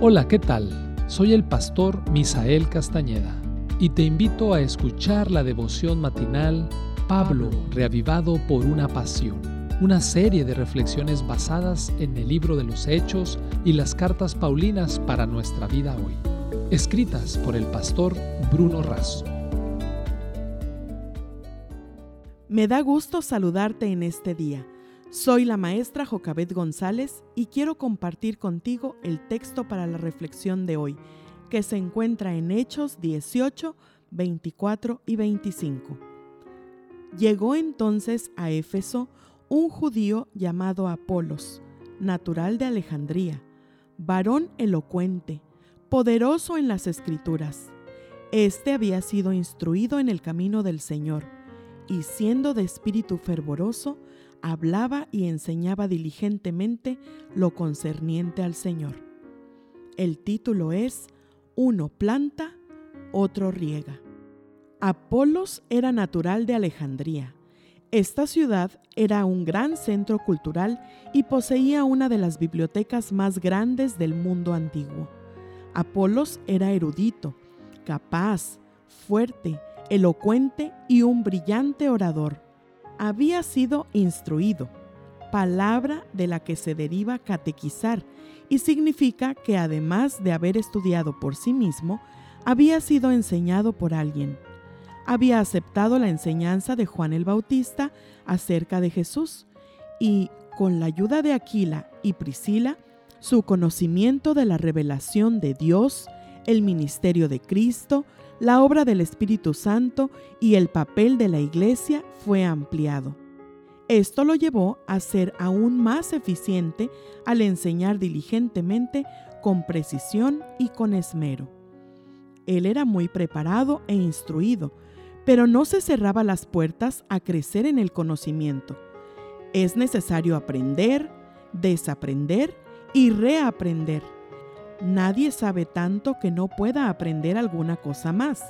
Hola, ¿qué tal? Soy el pastor Misael Castañeda y te invito a escuchar la devoción matinal Pablo, reavivado por una pasión, una serie de reflexiones basadas en el libro de los Hechos y las cartas Paulinas para nuestra vida hoy, escritas por el pastor Bruno Razo. Me da gusto saludarte en este día. Soy la maestra Jocabet González y quiero compartir contigo el texto para la reflexión de hoy, que se encuentra en Hechos 18, 24 y 25. Llegó entonces a Éfeso un judío llamado Apolos, natural de Alejandría, varón elocuente, poderoso en las escrituras. Este había sido instruido en el camino del Señor, y siendo de espíritu fervoroso, hablaba y enseñaba diligentemente lo concerniente al Señor. El título es Uno planta, otro riega. Apolos era natural de Alejandría. Esta ciudad era un gran centro cultural y poseía una de las bibliotecas más grandes del mundo antiguo. Apolos era erudito, capaz, fuerte, elocuente y un brillante orador había sido instruido, palabra de la que se deriva catequizar, y significa que además de haber estudiado por sí mismo, había sido enseñado por alguien. Había aceptado la enseñanza de Juan el Bautista acerca de Jesús y, con la ayuda de Aquila y Priscila, su conocimiento de la revelación de Dios, el ministerio de Cristo, la obra del Espíritu Santo y el papel de la Iglesia fue ampliado. Esto lo llevó a ser aún más eficiente al enseñar diligentemente, con precisión y con esmero. Él era muy preparado e instruido, pero no se cerraba las puertas a crecer en el conocimiento. Es necesario aprender, desaprender y reaprender. Nadie sabe tanto que no pueda aprender alguna cosa más,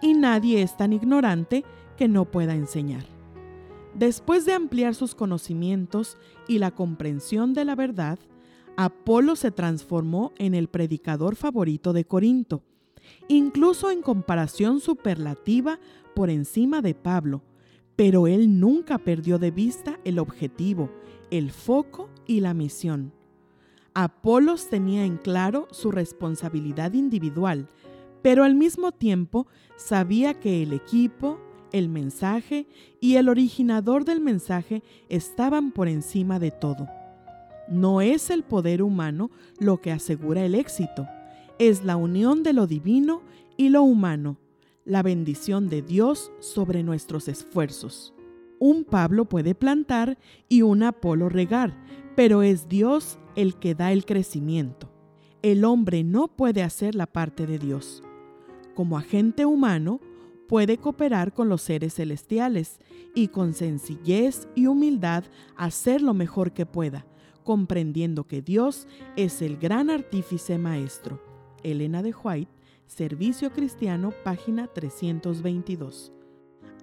y nadie es tan ignorante que no pueda enseñar. Después de ampliar sus conocimientos y la comprensión de la verdad, Apolo se transformó en el predicador favorito de Corinto, incluso en comparación superlativa por encima de Pablo, pero él nunca perdió de vista el objetivo, el foco y la misión. Apolos tenía en claro su responsabilidad individual, pero al mismo tiempo sabía que el equipo, el mensaje y el originador del mensaje estaban por encima de todo. No es el poder humano lo que asegura el éxito, es la unión de lo divino y lo humano, la bendición de Dios sobre nuestros esfuerzos. Un Pablo puede plantar y un Apolo regar, pero es Dios el que da el crecimiento. El hombre no puede hacer la parte de Dios. Como agente humano, puede cooperar con los seres celestiales y con sencillez y humildad hacer lo mejor que pueda, comprendiendo que Dios es el gran artífice maestro. Elena de White, Servicio Cristiano, página 322.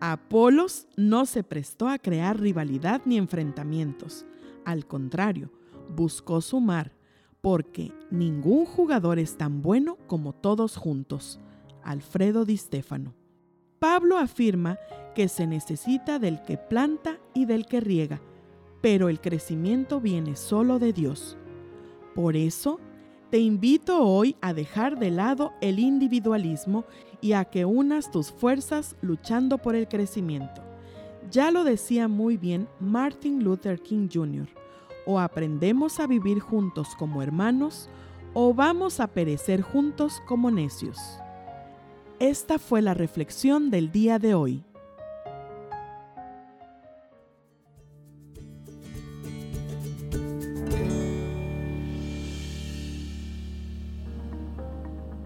Apolos no se prestó a crear rivalidad ni enfrentamientos. Al contrario, buscó sumar, porque ningún jugador es tan bueno como todos juntos. Alfredo Di Stefano. Pablo afirma que se necesita del que planta y del que riega, pero el crecimiento viene solo de Dios. Por eso, te invito hoy a dejar de lado el individualismo y a que unas tus fuerzas luchando por el crecimiento. Ya lo decía muy bien Martin Luther King Jr o aprendemos a vivir juntos como hermanos, o vamos a perecer juntos como necios. Esta fue la reflexión del día de hoy.